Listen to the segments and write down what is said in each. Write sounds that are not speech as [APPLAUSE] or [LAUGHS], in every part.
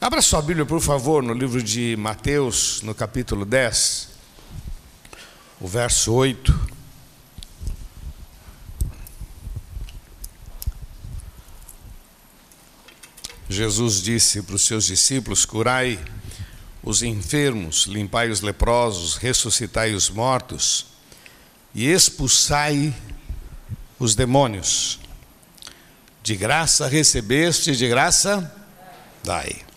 Abra sua Bíblia, por favor, no livro de Mateus, no capítulo 10, o verso 8. Jesus disse para os seus discípulos: Curai os enfermos, limpai os leprosos, ressuscitai os mortos e expulsai os demônios. De graça recebeste, de graça dai.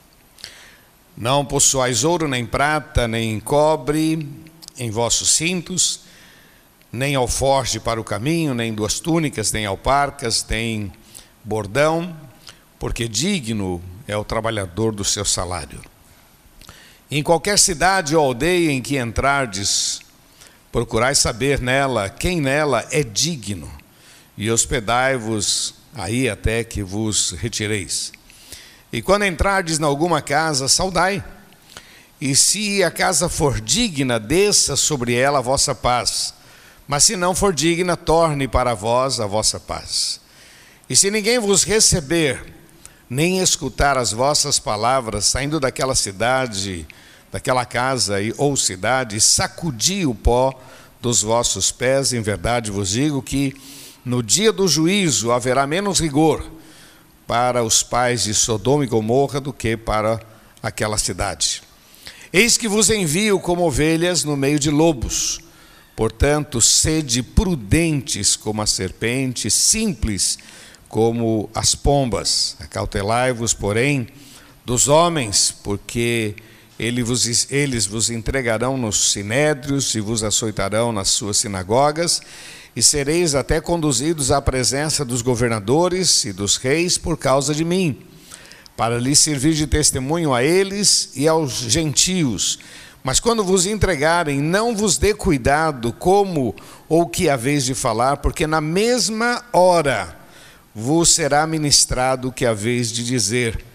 Não possuais ouro, nem prata, nem cobre em vossos cintos, nem alforje para o caminho, nem duas túnicas, nem alparcas, nem bordão, porque digno é o trabalhador do seu salário. Em qualquer cidade ou aldeia em que entrardes, procurai saber nela quem nela é digno, e hospedai-vos aí até que vos retireis. E quando entrardes em alguma casa, saudai. E se a casa for digna, desça sobre ela a vossa paz. Mas se não for digna, torne para vós a vossa paz. E se ninguém vos receber, nem escutar as vossas palavras, saindo daquela cidade, daquela casa ou cidade, sacudi o pó dos vossos pés, em verdade vos digo que no dia do juízo haverá menos rigor para os pais de Sodoma e Gomorra do que para aquela cidade. Eis que vos envio como ovelhas no meio de lobos. Portanto, sede prudentes como a serpente, simples como as pombas. Acautelai-vos, porém, dos homens, porque eles vos, entregarão nos sinédrios e vos açoitarão nas suas sinagogas e sereis até conduzidos à presença dos governadores e dos reis por causa de mim, para lhes servir de testemunho a eles e aos gentios. Mas quando vos entregarem, não vos dê cuidado como ou que haveis de falar, porque na mesma hora vos será ministrado o que haveis de dizer.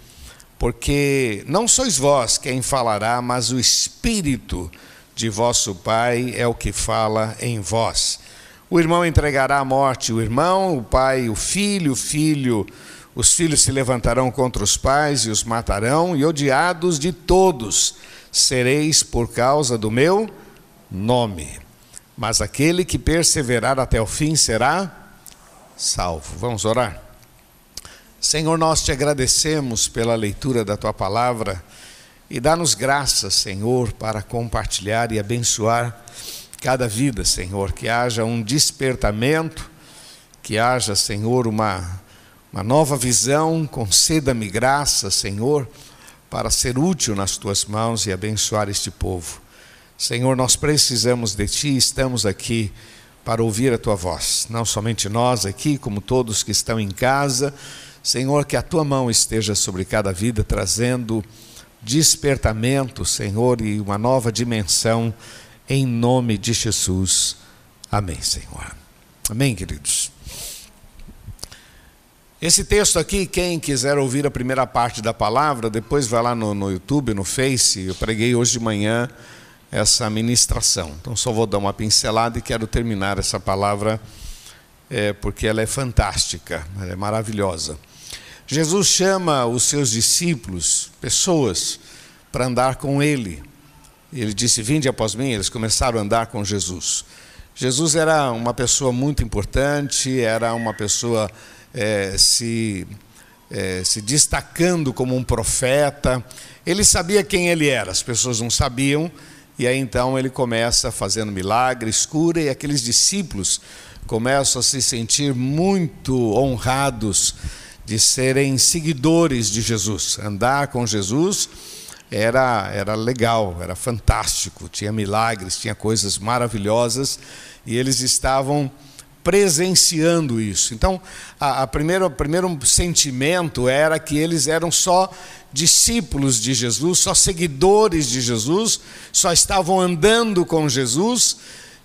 Porque não sois vós quem falará, mas o Espírito de vosso Pai é o que fala em vós. O irmão entregará à morte o irmão, o pai o filho, o filho, os filhos se levantarão contra os pais e os matarão, e odiados de todos sereis por causa do meu nome. Mas aquele que perseverar até o fim será salvo. Vamos orar? Senhor, nós te agradecemos pela leitura da tua palavra e dá-nos graças, Senhor, para compartilhar e abençoar cada vida, Senhor, que haja um despertamento, que haja, Senhor, uma, uma nova visão, conceda-me graça, Senhor, para ser útil nas tuas mãos e abençoar este povo. Senhor, nós precisamos de ti, estamos aqui para ouvir a tua voz, não somente nós aqui, como todos que estão em casa. Senhor, que a tua mão esteja sobre cada vida, trazendo despertamento, Senhor, e uma nova dimensão em nome de Jesus. Amém, Senhor. Amém, queridos. Esse texto aqui, quem quiser ouvir a primeira parte da palavra, depois vai lá no, no YouTube, no Face. Eu preguei hoje de manhã essa ministração. Então só vou dar uma pincelada e quero terminar essa palavra é, porque ela é fantástica, ela é maravilhosa. Jesus chama os seus discípulos, pessoas, para andar com ele. Ele disse: Vinde após mim. Eles começaram a andar com Jesus. Jesus era uma pessoa muito importante, era uma pessoa é, se, é, se destacando como um profeta. Ele sabia quem ele era, as pessoas não sabiam, e aí então ele começa fazendo milagres, cura, e aqueles discípulos começam a se sentir muito honrados de serem seguidores de Jesus, andar com Jesus era, era legal, era fantástico, tinha milagres, tinha coisas maravilhosas e eles estavam presenciando isso. Então, a, a primeiro, o primeiro sentimento era que eles eram só discípulos de Jesus, só seguidores de Jesus, só estavam andando com Jesus,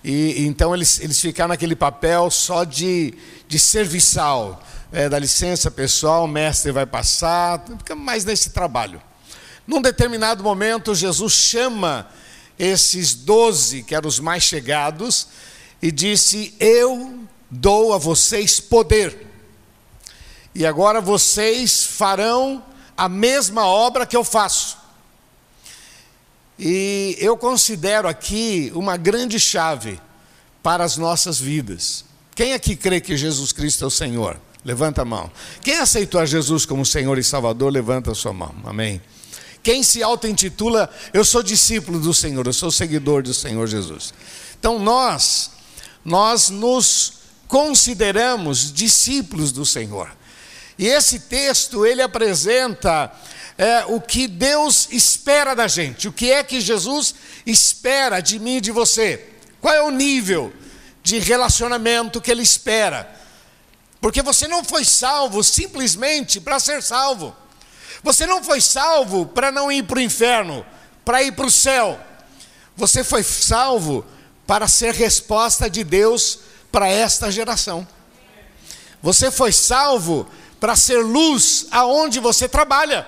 e então eles, eles ficaram naquele papel só de, de serviçal. É, dá licença pessoal, o mestre vai passar, fica mais nesse trabalho. Num determinado momento, Jesus chama esses doze, que eram os mais chegados, e disse: Eu dou a vocês poder, e agora vocês farão a mesma obra que eu faço. E eu considero aqui uma grande chave para as nossas vidas. Quem aqui crê que Jesus Cristo é o Senhor? Levanta a mão. Quem aceitou a Jesus como Senhor e Salvador, levanta a sua mão. Amém. Quem se auto-intitula, eu sou discípulo do Senhor, eu sou seguidor do Senhor Jesus. Então nós, nós nos consideramos discípulos do Senhor. E esse texto, ele apresenta é, o que Deus espera da gente, o que é que Jesus espera de mim e de você. Qual é o nível de relacionamento que Ele espera? Porque você não foi salvo simplesmente para ser salvo. Você não foi salvo para não ir para o inferno, para ir para o céu. Você foi salvo para ser resposta de Deus para esta geração. Você foi salvo para ser luz aonde você trabalha.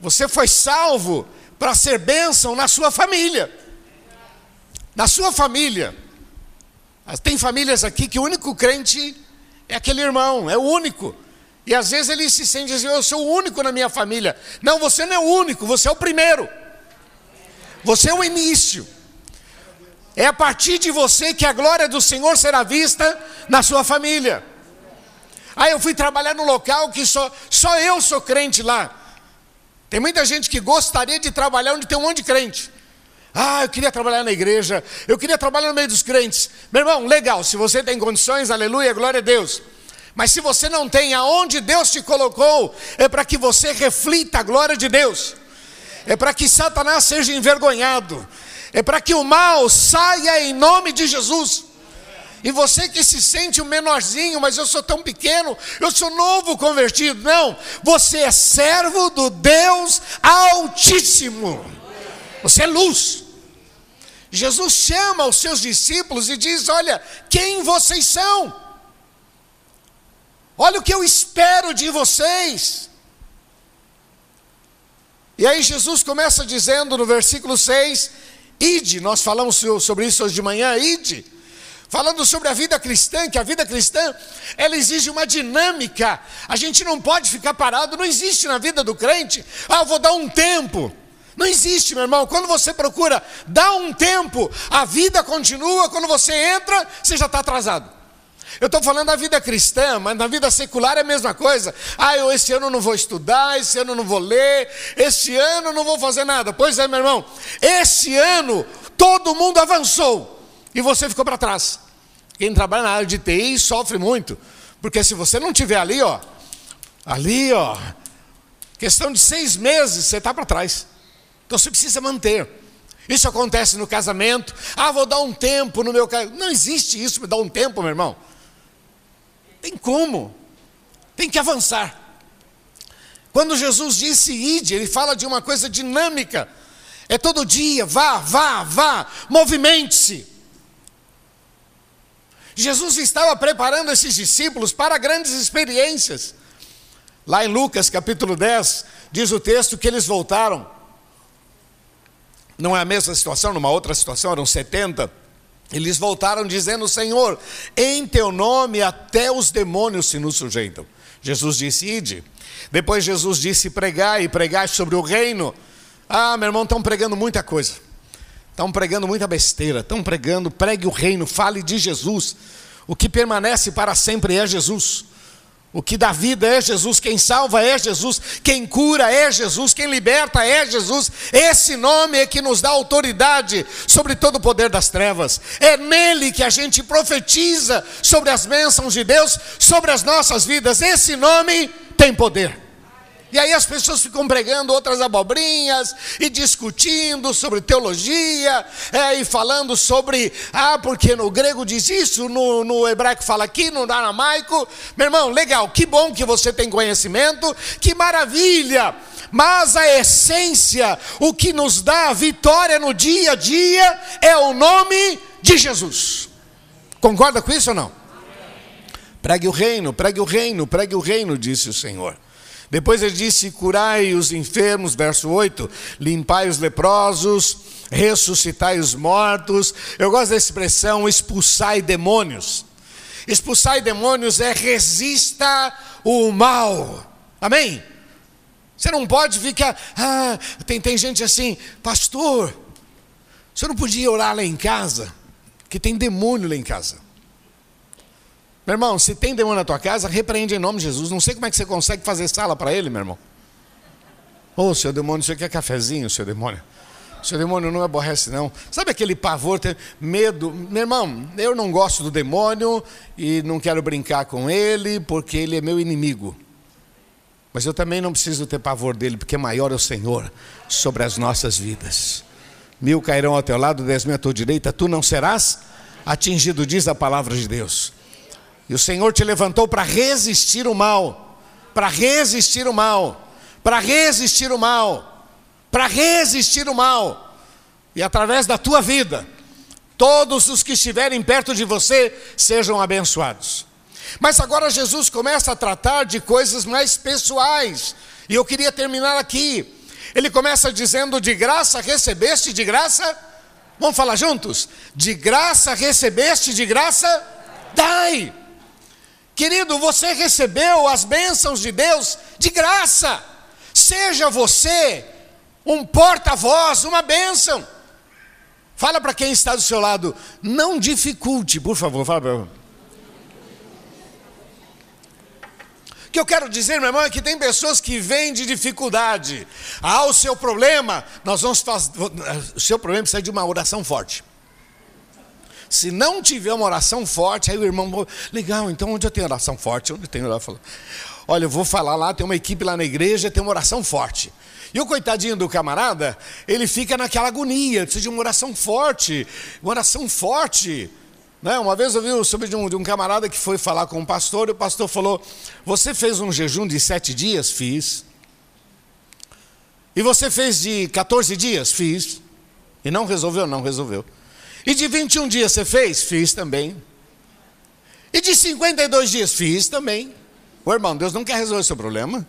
Você foi salvo para ser bênção na sua família. Na sua família. Tem famílias aqui que o único crente é aquele irmão, é o único. E às vezes ele se sente assim: eu sou o único na minha família. Não, você não é o único, você é o primeiro. Você é o início. É a partir de você que a glória do Senhor será vista na sua família. Aí eu fui trabalhar no local que só, só eu sou crente lá. Tem muita gente que gostaria de trabalhar onde tem um monte de crente. Ah, eu queria trabalhar na igreja, eu queria trabalhar no meio dos crentes. Meu irmão, legal, se você tem condições, aleluia, glória a Deus. Mas se você não tem aonde Deus te colocou, é para que você reflita a glória de Deus, é para que Satanás seja envergonhado, é para que o mal saia em nome de Jesus. E você que se sente um menorzinho, mas eu sou tão pequeno, eu sou novo convertido. Não, você é servo do Deus Altíssimo. Você é luz. Jesus chama os seus discípulos e diz: Olha, quem vocês são? Olha o que eu espero de vocês. E aí Jesus começa dizendo no versículo 6: Ide, nós falamos sobre isso hoje de manhã, ide. Falando sobre a vida cristã, que a vida cristã, ela exige uma dinâmica. A gente não pode ficar parado, não existe na vida do crente. Ah, eu vou dar um tempo. Não existe, meu irmão. Quando você procura dar um tempo, a vida continua. Quando você entra, você já está atrasado. Eu estou falando da vida cristã, mas na vida secular é a mesma coisa. Ah, eu esse ano não vou estudar, esse ano não vou ler, esse ano não vou fazer nada. Pois é, meu irmão, esse ano todo mundo avançou e você ficou para trás. Quem trabalha na área de TI sofre muito, porque se você não tiver ali, ó, ali, ó, questão de seis meses você está para trás. Então você precisa manter. Isso acontece no casamento. Ah, vou dar um tempo no meu casamento. Não existe isso, me dá um tempo, meu irmão. Tem como. Tem que avançar. Quando Jesus disse ide, ele fala de uma coisa dinâmica. É todo dia, vá, vá, vá, movimente-se. Jesus estava preparando esses discípulos para grandes experiências. Lá em Lucas capítulo 10, diz o texto que eles voltaram não é a mesma situação, numa outra situação eram 70. Eles voltaram dizendo: Senhor, em teu nome até os demônios se nos sujeitam. Jesus disse: Ide. Depois Jesus disse: Pregai e pregai sobre o reino. Ah, meu irmão, estão pregando muita coisa. Estão pregando muita besteira. Estão pregando, pregue o reino, fale de Jesus. O que permanece para sempre é Jesus. O que dá vida é Jesus, quem salva é Jesus, quem cura é Jesus, quem liberta é Jesus. Esse nome é que nos dá autoridade sobre todo o poder das trevas. É nele que a gente profetiza sobre as bênçãos de Deus, sobre as nossas vidas. Esse nome tem poder. E aí as pessoas ficam pregando outras abobrinhas e discutindo sobre teologia é, e falando sobre, ah, porque no grego diz isso, no, no hebraico fala aqui, no aramaico. Meu irmão, legal, que bom que você tem conhecimento, que maravilha. Mas a essência, o que nos dá a vitória no dia a dia é o nome de Jesus. Concorda com isso ou não? Pregue o reino, pregue o reino, pregue o reino, disse o Senhor. Depois ele disse: curai os enfermos, verso 8, limpai os leprosos, ressuscitai os mortos. Eu gosto da expressão expulsai demônios. Expulsai demônios é resista o mal. Amém? Você não pode ficar. Ah, tem, tem gente assim, pastor, você não podia orar lá em casa? Que tem demônio lá em casa. Meu irmão, se tem demônio na tua casa, repreende em nome de Jesus. Não sei como é que você consegue fazer sala para ele, meu irmão. Ô, oh, seu demônio, você quer cafezinho, seu demônio? Seu demônio não aborrece, não. Sabe aquele pavor, medo? Meu irmão, eu não gosto do demônio e não quero brincar com ele, porque ele é meu inimigo. Mas eu também não preciso ter pavor dele, porque maior é o Senhor sobre as nossas vidas. Mil cairão ao teu lado, dez mil à tua direita, tu não serás atingido, diz a palavra de Deus. E o Senhor te levantou para resistir o mal, para resistir o mal para resistir o mal, para resistir o mal, e através da tua vida, todos os que estiverem perto de você sejam abençoados. Mas agora Jesus começa a tratar de coisas mais pessoais, e eu queria terminar aqui. Ele começa dizendo: De graça recebeste, de graça, vamos falar juntos? De graça recebeste, de graça, dai. Querido, você recebeu as bênçãos de Deus de graça. Seja você um porta-voz, uma bênção. Fala para quem está do seu lado, não dificulte, por favor, fala para O que eu quero dizer, meu irmão, é que tem pessoas que vêm de dificuldade. Ah, o seu problema, nós vamos fazer. O seu problema precisa de uma oração forte. Se não tiver uma oração forte, aí o irmão, legal, então onde eu tenho oração forte? Onde eu tenho oração? Olha, eu vou falar lá, tem uma equipe lá na igreja, tem uma oração forte. E o coitadinho do camarada, ele fica naquela agonia, precisa de uma oração forte, uma oração forte. Né? Uma vez eu vi sobre de um, de um camarada que foi falar com um pastor, e o pastor falou: Você fez um jejum de sete dias? Fiz. E você fez de 14 dias? Fiz. E não resolveu? Não resolveu. E de 21 dias você fez? Fiz também. E de 52 dias? Fiz também. Ô irmão, Deus não quer resolver o seu problema.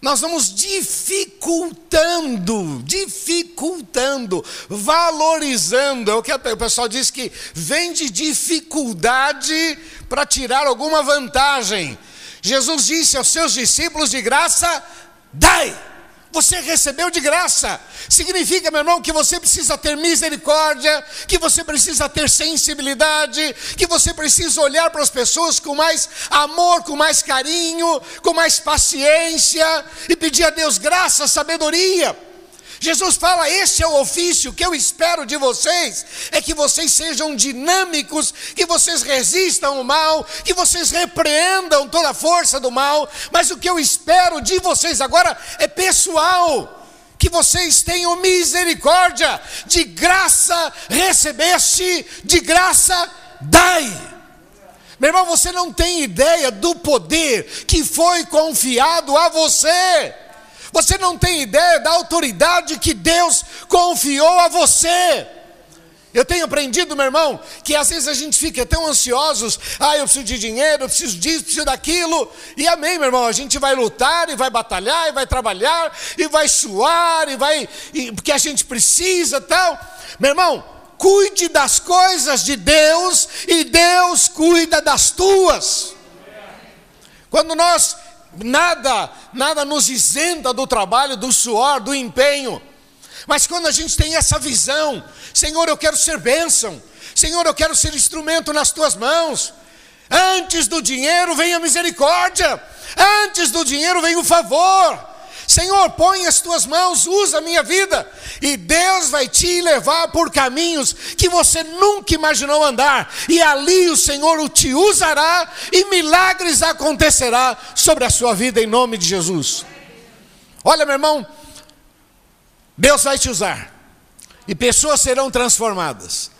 Nós vamos dificultando, dificultando, valorizando. É o que o pessoal diz que vem de dificuldade para tirar alguma vantagem. Jesus disse aos seus discípulos de graça: dai. Você recebeu de graça. Significa, meu irmão, que você precisa ter misericórdia, que você precisa ter sensibilidade, que você precisa olhar para as pessoas com mais amor, com mais carinho, com mais paciência e pedir a Deus graça, sabedoria. Jesus fala: Esse é o ofício que eu espero de vocês, é que vocês sejam dinâmicos, que vocês resistam ao mal, que vocês repreendam toda a força do mal, mas o que eu espero de vocês agora é pessoal. Que vocês tenham misericórdia, de graça recebeste, de graça dai. Meu irmão, você não tem ideia do poder que foi confiado a você. Você não tem ideia da autoridade que Deus confiou a você. Eu tenho aprendido, meu irmão, que às vezes a gente fica tão ansiosos, ah, eu preciso de dinheiro, eu preciso disso, preciso daquilo, e amém, meu irmão, a gente vai lutar e vai batalhar e vai trabalhar e vai suar e vai, e, porque a gente precisa tal. Meu irmão, cuide das coisas de Deus e Deus cuida das tuas. Quando nós nada, nada nos isenta do trabalho, do suor, do empenho. Mas quando a gente tem essa visão, Senhor, eu quero ser bênção, Senhor, eu quero ser instrumento nas tuas mãos. Antes do dinheiro vem a misericórdia, antes do dinheiro vem o favor. Senhor, põe as tuas mãos, usa a minha vida, e Deus vai te levar por caminhos que você nunca imaginou andar, e ali o Senhor o te usará, e milagres acontecerá sobre a sua vida em nome de Jesus. Olha, meu irmão, Deus vai te usar, e pessoas serão transformadas,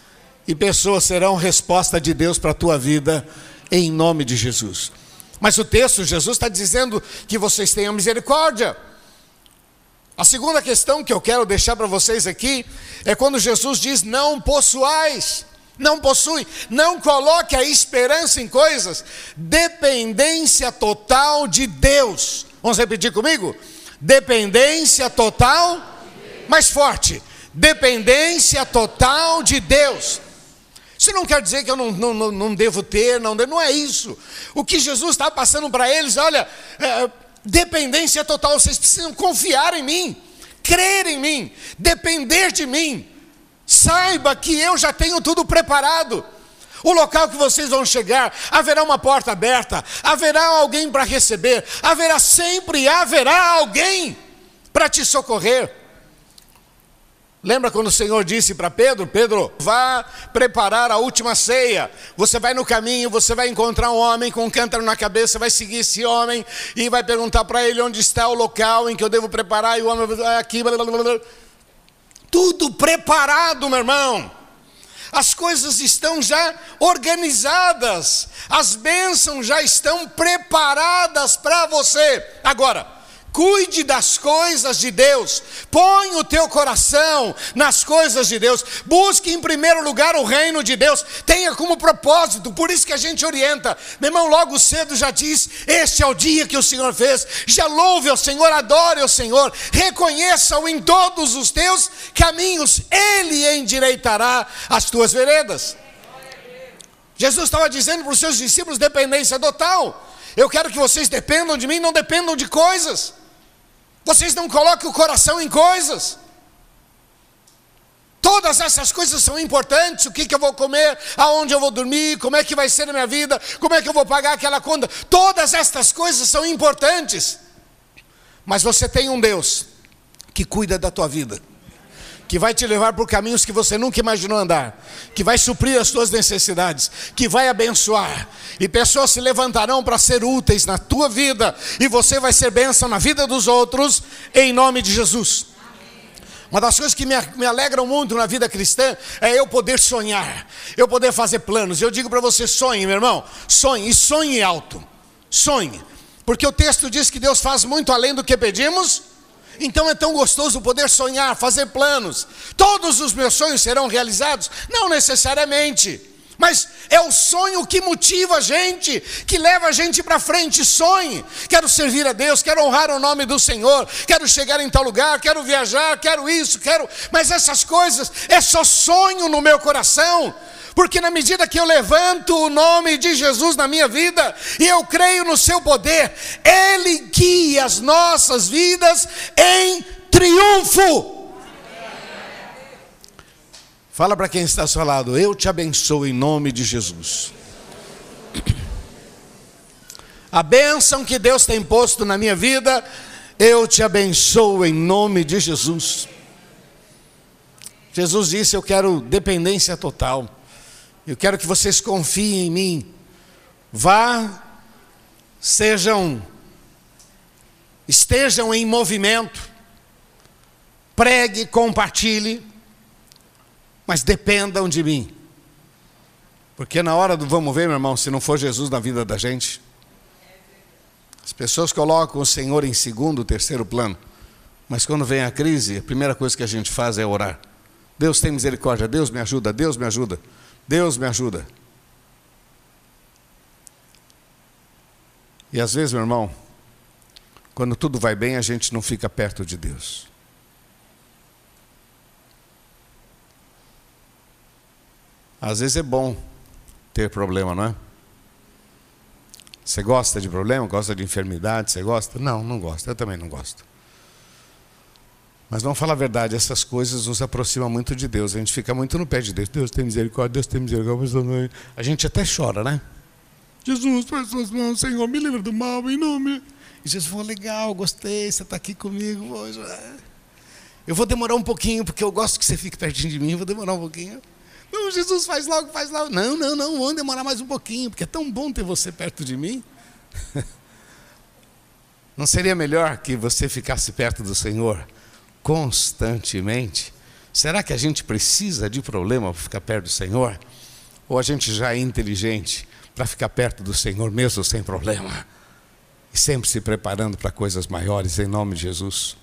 e pessoas serão resposta de Deus para a tua vida, em nome de Jesus. Mas o texto, Jesus está dizendo que vocês tenham misericórdia. A segunda questão que eu quero deixar para vocês aqui é quando Jesus diz: não possuais, não possui, não coloque a esperança em coisas, dependência total de Deus. Vamos repetir comigo? Dependência total, mais forte, dependência total de Deus. Isso não quer dizer que eu não, não, não devo ter, não, não é isso. O que Jesus está passando para eles, olha, é, Dependência total, vocês precisam confiar em mim, crer em mim, depender de mim. Saiba que eu já tenho tudo preparado. O local que vocês vão chegar, haverá uma porta aberta, haverá alguém para receber, haverá sempre haverá alguém para te socorrer. Lembra quando o Senhor disse para Pedro: Pedro, vá preparar a última ceia. Você vai no caminho, você vai encontrar um homem com um cântaro na cabeça, vai seguir esse homem e vai perguntar para ele onde está o local em que eu devo preparar. E o homem vai aqui. Blá, blá, blá. Tudo preparado, meu irmão. As coisas estão já organizadas, as bênçãos já estão preparadas para você. Agora, Cuide das coisas de Deus. Põe o teu coração nas coisas de Deus. Busque em primeiro lugar o reino de Deus. Tenha como propósito, por isso que a gente orienta. Meu irmão, logo cedo já diz: Este é o dia que o Senhor fez. Já louve ao Senhor, adore ao Senhor. Reconheça-o em todos os teus caminhos. Ele endireitará as tuas veredas. Jesus estava dizendo para os seus discípulos: dependência total. Eu quero que vocês dependam de mim, não dependam de coisas. Vocês não colocam o coração em coisas. Todas essas coisas são importantes. O que, que eu vou comer, aonde eu vou dormir, como é que vai ser a minha vida, como é que eu vou pagar aquela conta. Todas estas coisas são importantes. Mas você tem um Deus que cuida da tua vida que vai te levar por caminhos que você nunca imaginou andar, que vai suprir as tuas necessidades, que vai abençoar, e pessoas se levantarão para ser úteis na tua vida, e você vai ser bênção na vida dos outros, em nome de Jesus. Uma das coisas que me, me alegram muito na vida cristã é eu poder sonhar, eu poder fazer planos. Eu digo para você: sonhe, meu irmão, sonhe, e sonhe alto, sonhe, porque o texto diz que Deus faz muito além do que pedimos então é tão gostoso poder sonhar, fazer planos. Todos os meus sonhos serão realizados? Não necessariamente. Mas é o sonho que motiva a gente, que leva a gente para frente. Sonhe. Quero servir a Deus, quero honrar o nome do Senhor, quero chegar em tal lugar, quero viajar, quero isso, quero. Mas essas coisas é só sonho no meu coração porque na medida que eu levanto o nome de Jesus na minha vida e eu creio no seu poder, Ele guia as nossas vidas em triunfo. Fala para quem está ao seu lado, eu te abençoo em nome de Jesus. A bênção que Deus tem posto na minha vida, eu te abençoo em nome de Jesus. Jesus disse: Eu quero dependência total. Eu quero que vocês confiem em mim. Vá, sejam, estejam em movimento, pregue, compartilhe, mas dependam de mim. Porque na hora do vamos ver, meu irmão, se não for Jesus na vida da gente, as pessoas colocam o Senhor em segundo, terceiro plano. Mas quando vem a crise, a primeira coisa que a gente faz é orar. Deus tem misericórdia, Deus me ajuda, Deus me ajuda. Deus me ajuda. E às vezes, meu irmão, quando tudo vai bem, a gente não fica perto de Deus. Às vezes é bom ter problema, não é? Você gosta de problema? Gosta de enfermidade? Você gosta? Não, não gosta. Eu também não gosto. Mas vamos falar a verdade, essas coisas nos aproximam muito de Deus. A gente fica muito no pé de Deus. Deus tem misericórdia, Deus tem misericórdia. A gente até chora, né? Jesus, faz suas mãos, Senhor, me livra do mal, em nome. E Jesus falou, legal, gostei, você está aqui comigo. Eu vou demorar um pouquinho, porque eu gosto que você fique pertinho de mim, vou demorar um pouquinho. Não, Jesus, faz logo, faz logo. Não, não, não, vamos demorar mais um pouquinho, porque é tão bom ter você perto de mim. [LAUGHS] Não seria melhor que você ficasse perto do Senhor? constantemente, será que a gente precisa de problema para ficar perto do Senhor? Ou a gente já é inteligente para ficar perto do Senhor mesmo sem problema? E sempre se preparando para coisas maiores em nome de Jesus.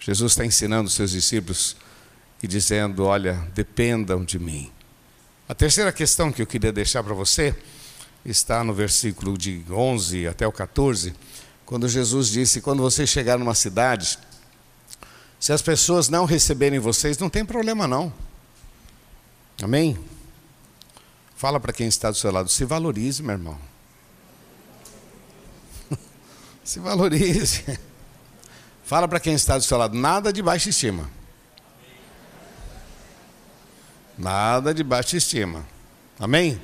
Jesus está ensinando os seus discípulos e dizendo: Olha, dependam de mim. A terceira questão que eu queria deixar para você está no versículo de 11 até o 14, quando Jesus disse: Quando você chegar numa cidade se as pessoas não receberem vocês, não tem problema não. Amém? Fala para quem está do seu lado, se valorize, meu irmão. [LAUGHS] Se valorize. Fala para quem está do seu lado, nada de baixa estima. Nada de baixa estima. Amém?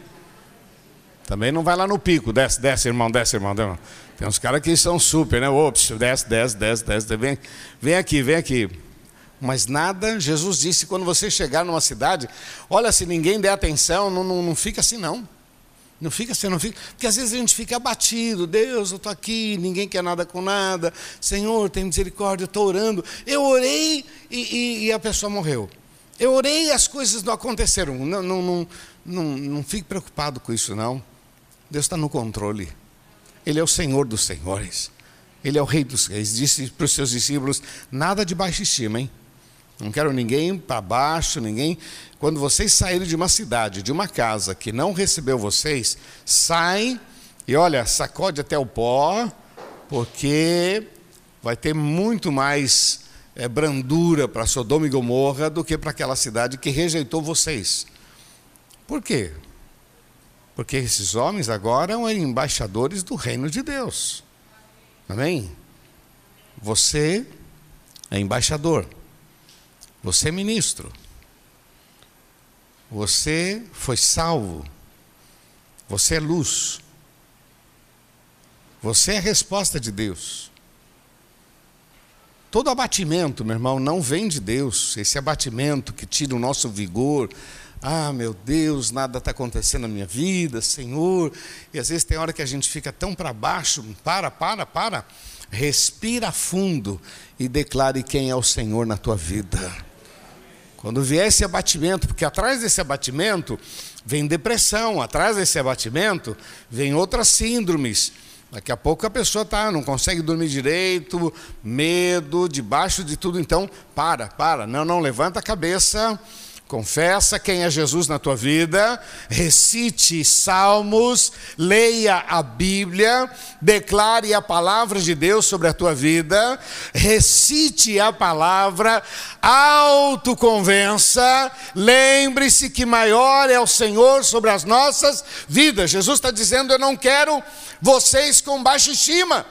Também não vai lá no pico, desce, desce, irmão, desce, irmão. Desce, irmão. Tem uns caras que são super, né? Ops, desce, desce, desce, desce. Vem, vem aqui, vem aqui. Mas nada, Jesus disse, quando você chegar numa cidade, olha, se ninguém der atenção, não, não, não fica assim não. Não fica assim, não fica. Porque às vezes a gente fica abatido. Deus, eu estou aqui, ninguém quer nada com nada. Senhor, tem misericórdia, eu estou orando. Eu orei e, e, e, a pessoa morreu. Eu orei e as coisas não aconteceram. Não, não, não, não, não fique preocupado com isso, não. Deus está no controle. Ele é o Senhor dos senhores. Ele é o Rei dos reis. Disse para os seus discípulos: nada de baixa estima, hein? Não quero ninguém para baixo, ninguém. Quando vocês saírem de uma cidade, de uma casa que não recebeu vocês, saem e olha, sacode até o pó, porque vai ter muito mais é, brandura para Sodoma e Gomorra do que para aquela cidade que rejeitou vocês. Por quê? Porque esses homens agora são embaixadores do reino de Deus. Amém? Você é embaixador. Você é ministro. Você foi salvo. Você é luz. Você é a resposta de Deus. Todo abatimento, meu irmão, não vem de Deus. Esse abatimento que tira o nosso vigor. Ah, meu Deus, nada está acontecendo na minha vida, Senhor. E às vezes tem hora que a gente fica tão para baixo. Para, para, para. Respira fundo e declare quem é o Senhor na tua vida. Quando vier esse abatimento, porque atrás desse abatimento vem depressão, atrás desse abatimento vem outras síndromes. Daqui a pouco a pessoa tá, não consegue dormir direito, medo, debaixo de tudo. Então, para, para, não, não, levanta a cabeça Confessa quem é Jesus na tua vida, recite salmos, leia a Bíblia, declare a palavra de Deus sobre a tua vida, recite a palavra, autoconvença, lembre-se que maior é o Senhor sobre as nossas vidas. Jesus está dizendo: Eu não quero vocês com baixa estima.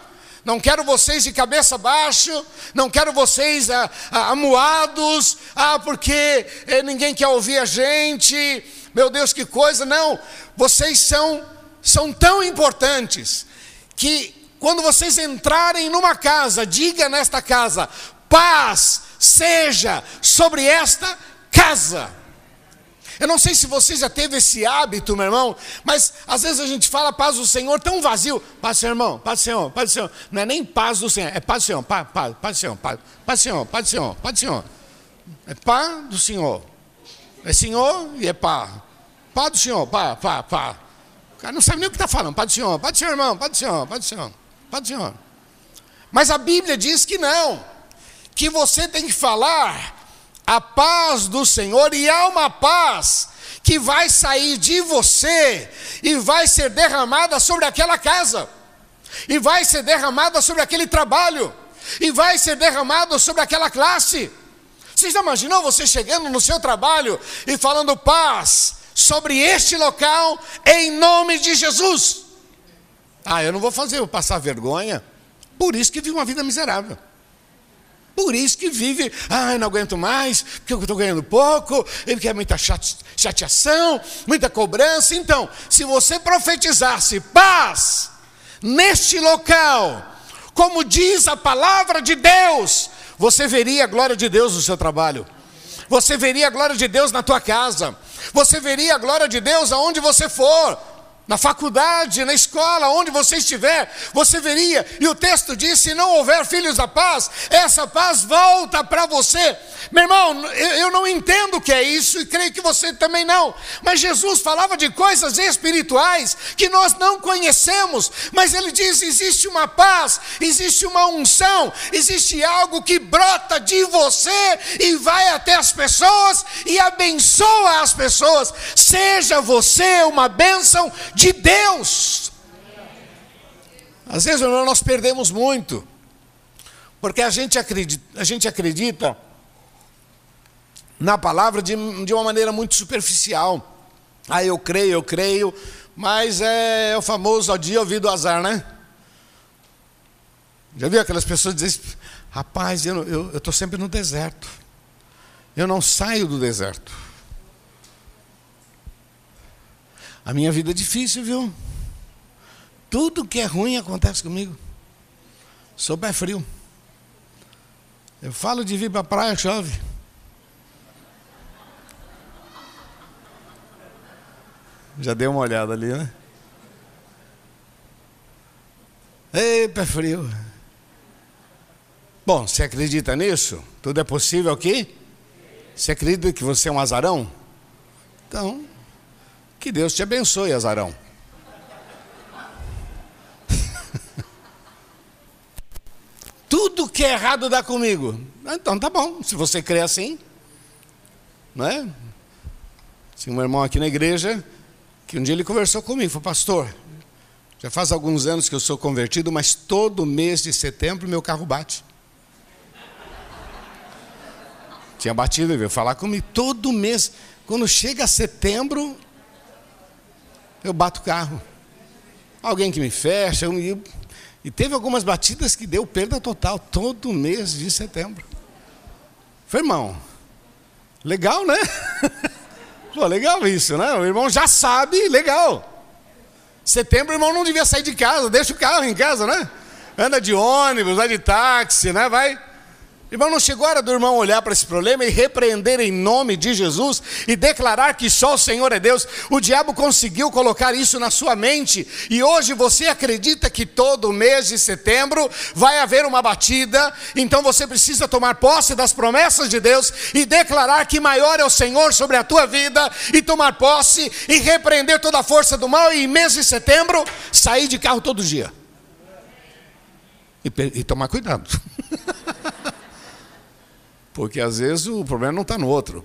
Não quero vocês de cabeça baixa, não quero vocês ah, ah, amuados, ah, porque eh, ninguém quer ouvir a gente, meu Deus, que coisa. Não, vocês são, são tão importantes que quando vocês entrarem numa casa, diga nesta casa: paz seja sobre esta casa. Eu não sei se você já teve esse hábito, meu irmão, mas às vezes a gente fala paz do Senhor tão vazio. Paz do Senhor, irmão, paz do Senhor, paz do Senhor. Não é nem paz do Senhor, é paz do Senhor, paz, paz, paz do Senhor, paz, paz do Senhor, paz do Senhor, paz do Senhor. É paz do Senhor. É Senhor e é pá. Pá do Senhor, pá, pá, pá. O cara não sabe nem o que está falando. Pá do Senhor, pá do Senhor, irmão, pá do Senhor, pá do Senhor, pá do Senhor. Mas a Bíblia diz que não. Que você tem que falar a paz do Senhor e há uma paz que vai sair de você e vai ser derramada sobre aquela casa, e vai ser derramada sobre aquele trabalho, e vai ser derramada sobre aquela classe. Você já imaginou você chegando no seu trabalho e falando paz sobre este local em nome de Jesus? Ah, eu não vou fazer, eu passar vergonha. Por isso que vivo uma vida miserável. Por isso que vive, ah, não aguento mais, porque eu estou ganhando pouco, ele quer muita chateação, muita cobrança. Então, se você profetizasse paz neste local, como diz a palavra de Deus, você veria a glória de Deus no seu trabalho. Você veria a glória de Deus na tua casa. Você veria a glória de Deus aonde você for na faculdade, na escola, onde você estiver, você veria, e o texto diz: se não houver filhos da paz, essa paz volta para você. Meu irmão, eu não entendo o que é isso e creio que você também não, mas Jesus falava de coisas espirituais que nós não conhecemos, mas ele diz: existe uma paz, existe uma unção, existe algo que brota de você e vai até as pessoas e abençoa as pessoas. Seja você uma bênção de Deus. Às vezes, irmão, nós perdemos muito, porque a gente acredita, a gente acredita na palavra de, de uma maneira muito superficial. Ah, eu creio, eu creio, mas é, é o famoso ao dia ouvido azar, né? Já viu aquelas pessoas dizem, rapaz, eu estou sempre no deserto. Eu não saio do deserto. A minha vida é difícil, viu? Tudo que é ruim acontece comigo. Sou pé frio. Eu falo de vir para a praia, chove. Já deu uma olhada ali, né? Ei, pé frio. Bom, você acredita nisso? Tudo é possível aqui? Você acredita que você é um azarão? Então, que Deus te abençoe, azarão. [LAUGHS] Tudo que é errado dá comigo. Então tá bom, se você crê assim, não é? Tinha um irmão aqui na igreja que um dia ele conversou comigo, falou, pastor, já faz alguns anos que eu sou convertido, mas todo mês de setembro meu carro bate. Tinha batido, ele veio falar comigo. Todo mês, quando chega setembro, eu bato o carro. Alguém que me fecha, eu, eu, e teve algumas batidas que deu perda total, todo mês de setembro. Foi, irmão, legal, né? [LAUGHS] Pô, legal isso, né? O irmão já sabe, legal. Setembro o irmão não devia sair de casa, deixa o carro em casa, né? Anda de ônibus, vai de táxi, né? Vai. Irmão, não chegou a hora do irmão olhar para esse problema e repreender em nome de Jesus e declarar que só o Senhor é Deus? O diabo conseguiu colocar isso na sua mente e hoje você acredita que todo mês de setembro vai haver uma batida, então você precisa tomar posse das promessas de Deus e declarar que maior é o Senhor sobre a tua vida e tomar posse e repreender toda a força do mal e em mês de setembro sair de carro todo dia. E, e tomar cuidado. [LAUGHS] Porque às vezes o problema não está no outro.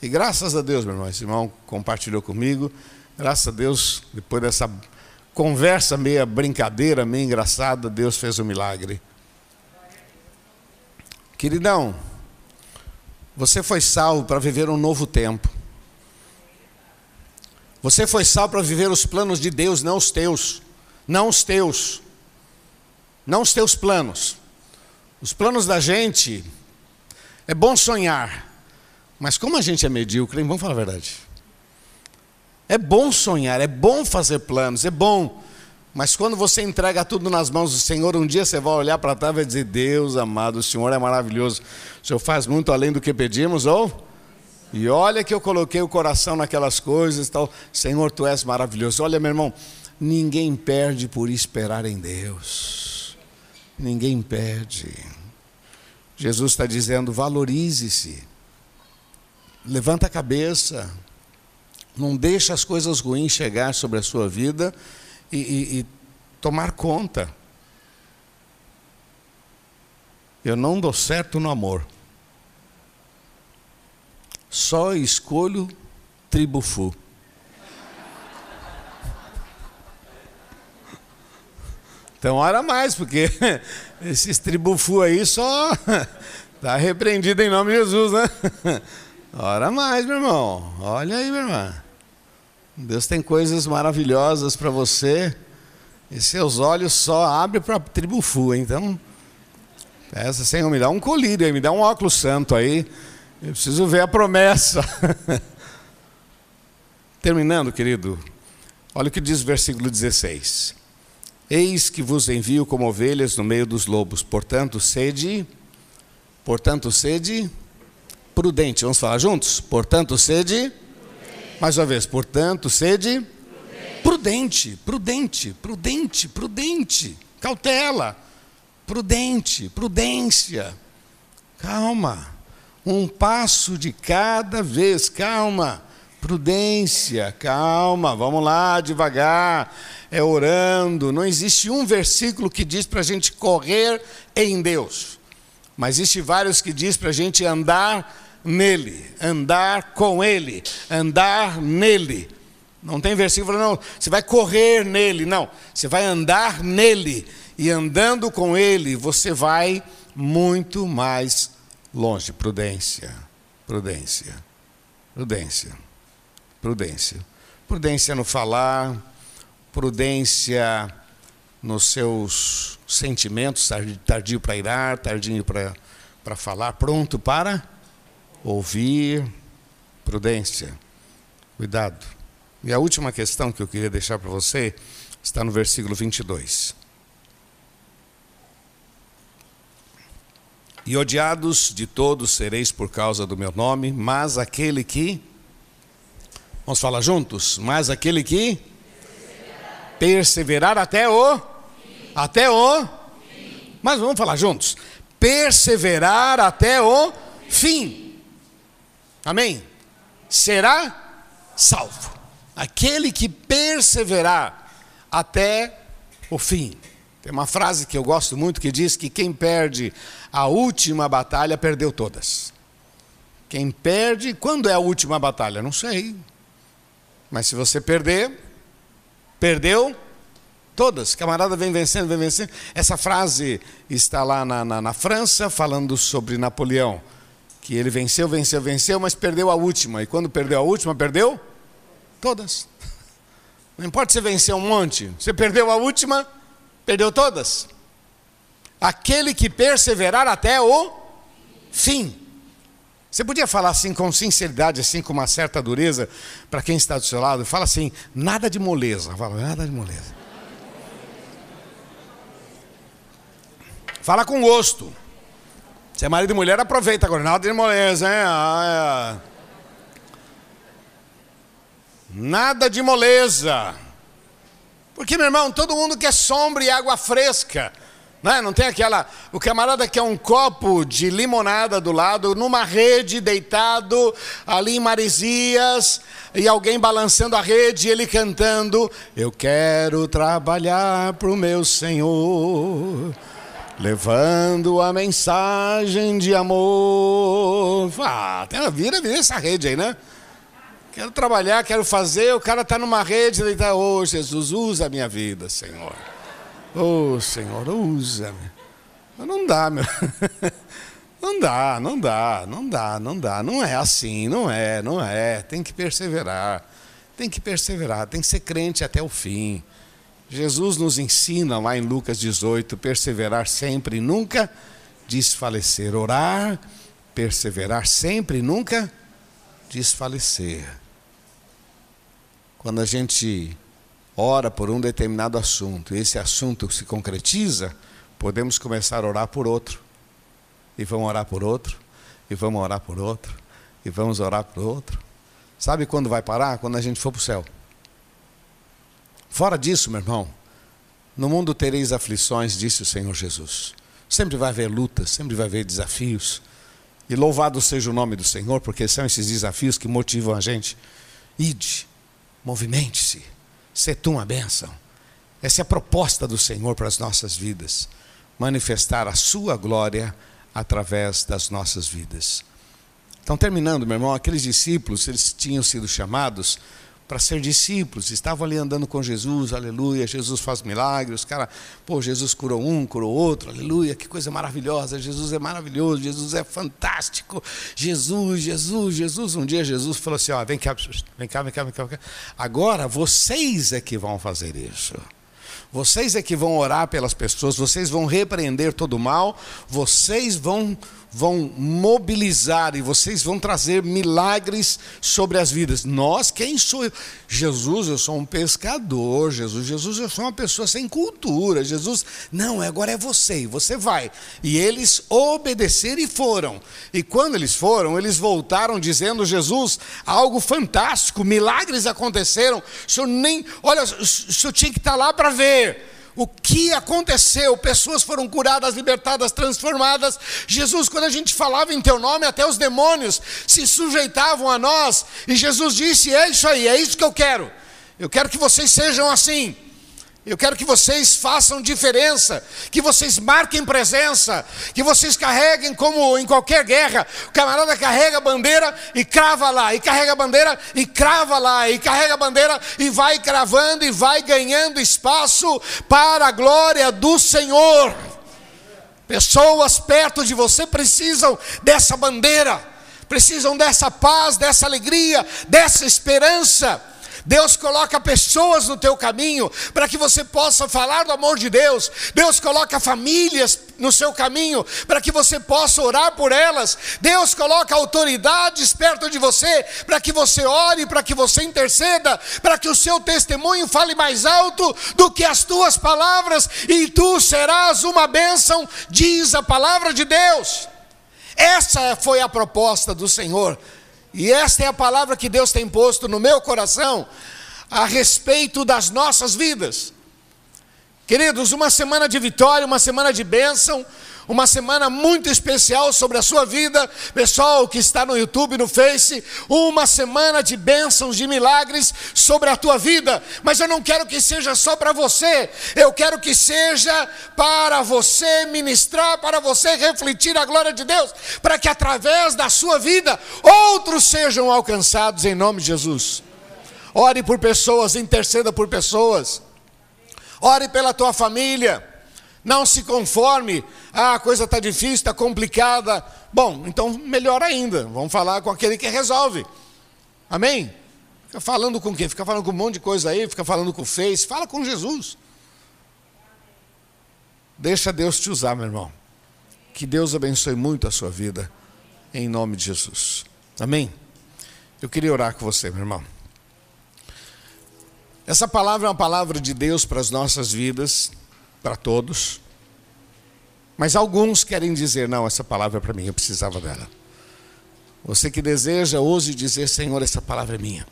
E graças a Deus, meu irmão, esse irmão compartilhou comigo. Graças a Deus, depois dessa conversa meia brincadeira, meio engraçada, Deus fez um milagre. Queridão, você foi salvo para viver um novo tempo. Você foi salvo para viver os planos de Deus, não os teus. Não os teus. Não os teus planos. Os planos da gente, é bom sonhar, mas como a gente é medíocre, vamos falar a verdade. É bom sonhar, é bom fazer planos, é bom. Mas quando você entrega tudo nas mãos do Senhor, um dia você vai olhar para trás e vai dizer: Deus amado, o Senhor é maravilhoso. O Senhor faz muito além do que pedimos, ou? E olha que eu coloquei o coração naquelas coisas, tal. Senhor, tu és maravilhoso. Olha, meu irmão, ninguém perde por esperar em Deus ninguém perde. Jesus está dizendo: valorize-se, levanta a cabeça, não deixe as coisas ruins chegar sobre a sua vida e, e, e tomar conta. Eu não dou certo no amor. Só escolho tribufu. Então, ora mais, porque [LAUGHS] esses tribufu aí só está [LAUGHS] repreendido em nome de Jesus, né? [LAUGHS] Ora mais, meu irmão. Olha aí, minha irmã. Deus tem coisas maravilhosas para você. E seus olhos só abrem para tribufu, então. Peça, Senhor, me dá um colírio aí, me dá um óculos santo aí. Eu preciso ver a promessa. Terminando, querido. Olha o que diz o versículo 16. Eis que vos envio como ovelhas no meio dos lobos, portanto, sede, portanto, sede prudente. Vamos falar juntos? Portanto, sede, prudente. mais uma vez, portanto, sede prudente, prudente, prudente, prudente, cautela, prudente, prudência, calma, um passo de cada vez, calma prudência, calma, vamos lá, devagar, é orando. Não existe um versículo que diz para a gente correr em Deus, mas existe vários que diz para a gente andar nele, andar com ele, andar nele. Não tem versículo, não, você vai correr nele, não, você vai andar nele, e andando com ele, você vai muito mais longe. Prudência, prudência, prudência prudência. Prudência no falar, prudência nos seus sentimentos, tardio para irar, tardio para falar, pronto para ouvir, prudência, cuidado. E a última questão que eu queria deixar para você está no versículo 22. E odiados de todos sereis por causa do meu nome, mas aquele que. Vamos falar juntos? Mas aquele que. Perseverar, até o. Fim. Até o. Fim. Mas vamos falar juntos. Perseverar até o fim. Amém? Será salvo aquele que perseverar até o fim. Tem uma frase que eu gosto muito que diz que quem perde a última batalha perdeu todas. Quem perde, quando é a última batalha? Não sei. Mas se você perder, perdeu todas. Camarada vem vencendo, vem vencendo. Essa frase está lá na, na, na França, falando sobre Napoleão. Que ele venceu, venceu, venceu, mas perdeu a última. E quando perdeu a última, perdeu Todas. [LAUGHS] Não importa se venceu um monte, você perdeu a última, perdeu todas. Aquele que perseverar até o fim. Você podia falar assim com sinceridade, assim com uma certa dureza para quem está do seu lado? Fala assim, nada de moleza. Fala, nada de moleza. Fala com gosto. Se é marido e mulher, aproveita agora. Nada de moleza, hein? Ah, é. Nada de moleza. Porque, meu irmão, todo mundo quer sombra e água fresca. Não, é? não tem aquela. O camarada quer um copo de limonada do lado, numa rede, deitado, ali em Maresias, e alguém balançando a rede e ele cantando: Eu quero trabalhar para o meu Senhor, levando a mensagem de amor. Ah, vira, vira essa rede aí, né? Quero trabalhar, quero fazer. O cara está numa rede, ele está, oh Jesus, usa a minha vida, Senhor. Oh Senhor, usa-me. Não dá, meu. [LAUGHS] Não dá, não dá, não dá, não dá. Não é assim, não é, não é. Tem que perseverar. Tem que perseverar, tem que ser crente até o fim. Jesus nos ensina lá em Lucas 18: perseverar sempre e nunca desfalecer. Orar, perseverar sempre e nunca desfalecer. Quando a gente ora por um determinado assunto e esse assunto se concretiza, podemos começar a orar por outro. E vamos orar por outro, e vamos orar por outro, e vamos orar por outro. Sabe quando vai parar? Quando a gente for para o céu. Fora disso, meu irmão, no mundo tereis aflições, disse o Senhor Jesus. Sempre vai haver lutas, sempre vai haver desafios. E louvado seja o nome do Senhor, porque são esses desafios que motivam a gente. Ide, Movimente-se. Ser tu uma bênção. Essa é a proposta do Senhor para as nossas vidas. Manifestar a sua glória através das nossas vidas. Então, terminando, meu irmão, aqueles discípulos, eles tinham sido chamados para ser discípulos, estavam ali andando com Jesus, aleluia, Jesus faz milagres, os caras, pô, Jesus curou um, curou outro, aleluia, que coisa maravilhosa, Jesus é maravilhoso, Jesus é fantástico, Jesus, Jesus, Jesus, um dia Jesus falou assim, ó, vem cá, vem cá, vem cá, vem cá, vem cá. agora vocês é que vão fazer isso, vocês é que vão orar pelas pessoas, vocês vão repreender todo o mal, vocês vão vão mobilizar e vocês vão trazer milagres sobre as vidas. Nós, quem sou eu? Jesus, eu sou um pescador. Jesus, Jesus, eu sou uma pessoa sem cultura. Jesus, não, agora é você, e você vai. E eles obedeceram e foram. E quando eles foram, eles voltaram dizendo: Jesus, algo fantástico, milagres aconteceram. O senhor nem, olha, o senhor tinha que estar lá para ver o que aconteceu? Pessoas foram curadas, libertadas, transformadas. Jesus, quando a gente falava em teu nome, até os demônios se sujeitavam a nós. E Jesus disse: É isso aí, é isso que eu quero. Eu quero que vocês sejam assim. Eu quero que vocês façam diferença, que vocês marquem presença, que vocês carreguem como em qualquer guerra. O camarada carrega a bandeira e crava lá, e carrega a bandeira e crava lá, e carrega a bandeira e vai cravando e vai ganhando espaço para a glória do Senhor. Pessoas perto de você precisam dessa bandeira, precisam dessa paz, dessa alegria, dessa esperança Deus coloca pessoas no teu caminho para que você possa falar do amor de Deus. Deus coloca famílias no seu caminho para que você possa orar por elas. Deus coloca autoridades perto de você para que você ore, para que você interceda, para que o seu testemunho fale mais alto do que as tuas palavras e tu serás uma bênção, diz a palavra de Deus. Essa foi a proposta do Senhor. E esta é a palavra que Deus tem posto no meu coração a respeito das nossas vidas. Queridos, uma semana de vitória, uma semana de bênção, uma semana muito especial sobre a sua vida, pessoal que está no YouTube, no Face, uma semana de bênçãos, de milagres sobre a tua vida, mas eu não quero que seja só para você, eu quero que seja para você ministrar, para você refletir a glória de Deus, para que através da sua vida outros sejam alcançados em nome de Jesus. Ore por pessoas, interceda por pessoas, ore pela tua família. Não se conforme, ah, a coisa está difícil, está complicada. Bom, então melhor ainda, vamos falar com aquele que resolve. Amém? Fica falando com quem? Fica falando com um monte de coisa aí, fica falando com o Face, fala com Jesus. Deixa Deus te usar, meu irmão. Que Deus abençoe muito a sua vida, em nome de Jesus. Amém? Eu queria orar com você, meu irmão. Essa palavra é uma palavra de Deus para as nossas vidas para todos. Mas alguns querem dizer: não, essa palavra é para mim, eu precisava dela. Você que deseja, ouse dizer: Senhor, essa palavra é minha.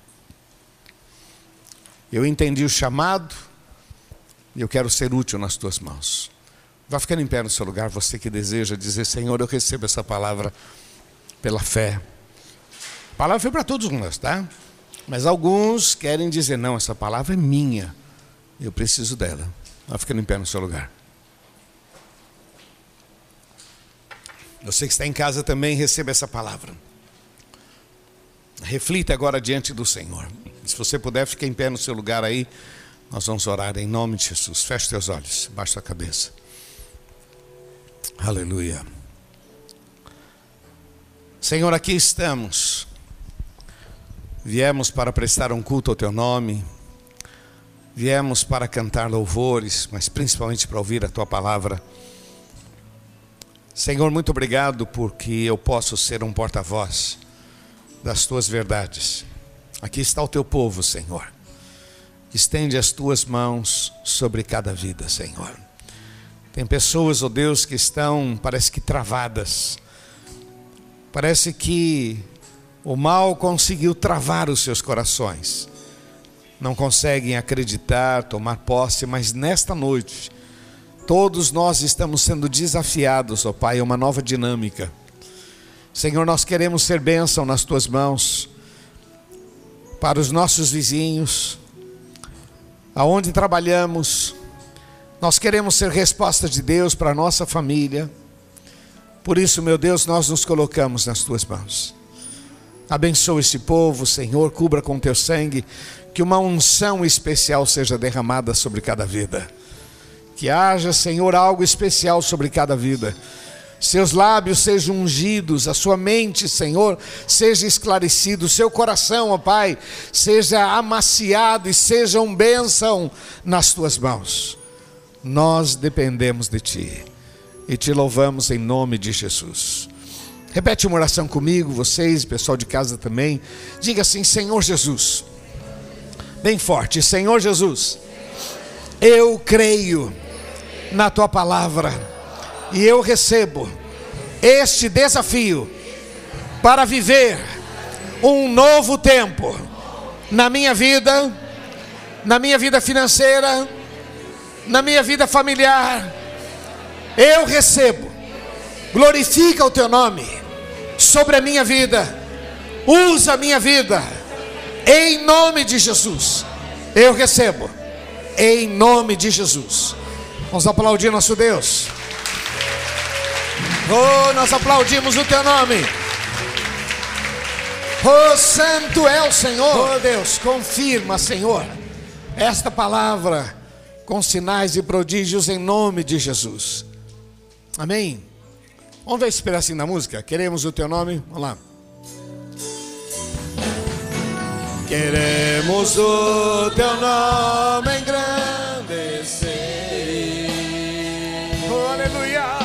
Eu entendi o chamado e eu quero ser útil nas tuas mãos. Vá ficando em pé no seu lugar, você que deseja dizer: Senhor, eu recebo essa palavra pela fé. A palavra foi para todos nós, tá? Mas alguns querem dizer: não, essa palavra é minha, eu preciso dela. Vai ficando em pé no seu lugar. Você que está em casa também receba essa palavra. Reflita agora diante do Senhor. Se você puder, fique em pé no seu lugar aí. Nós vamos orar em nome de Jesus. Feche teus olhos, baixa a cabeça. Aleluia. Senhor, aqui estamos. Viemos para prestar um culto ao teu nome. Viemos para cantar louvores, mas principalmente para ouvir a tua palavra. Senhor, muito obrigado porque eu posso ser um porta-voz das tuas verdades. Aqui está o teu povo, Senhor. Estende as tuas mãos sobre cada vida, Senhor. Tem pessoas, ó oh Deus, que estão, parece que travadas. Parece que o mal conseguiu travar os seus corações não conseguem acreditar, tomar posse, mas nesta noite, todos nós estamos sendo desafiados, ó oh Pai, a uma nova dinâmica. Senhor, nós queremos ser bênção nas tuas mãos, para os nossos vizinhos, aonde trabalhamos, nós queremos ser resposta de Deus para a nossa família. Por isso, meu Deus, nós nos colocamos nas tuas mãos. Abençoa este povo, Senhor, cubra com teu sangue que uma unção especial seja derramada sobre cada vida. Que haja, Senhor, algo especial sobre cada vida. Seus lábios sejam ungidos, a sua mente, Senhor, seja esclarecido, seu coração, ó Pai, seja amaciado e seja um bênção nas tuas mãos. Nós dependemos de Ti e te louvamos em nome de Jesus. Repete uma oração comigo, vocês, pessoal de casa também. Diga assim: Senhor Jesus bem forte: Senhor Jesus, eu creio na tua palavra e eu recebo este desafio para viver um novo tempo na minha vida, na minha vida financeira, na minha vida familiar. Eu recebo, glorifica o teu nome sobre a minha vida, usa a minha vida em nome de Jesus. Eu recebo. Em nome de Jesus. Vamos aplaudir nosso Deus. Oh, nós aplaudimos o teu nome. Oh, santo é o Senhor. Oh, Deus, confirma, Senhor, esta palavra com sinais e prodígios em nome de Jesus. Amém. Vamos ver esse pedacinho da música? Queremos o teu nome? Vamos lá. Queremos o teu nome engrandecer. Oh, aleluia.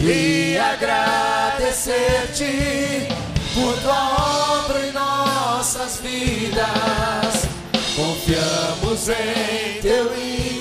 E agradecer-te por tua obra em nossas vidas. Confiamos em teu infinito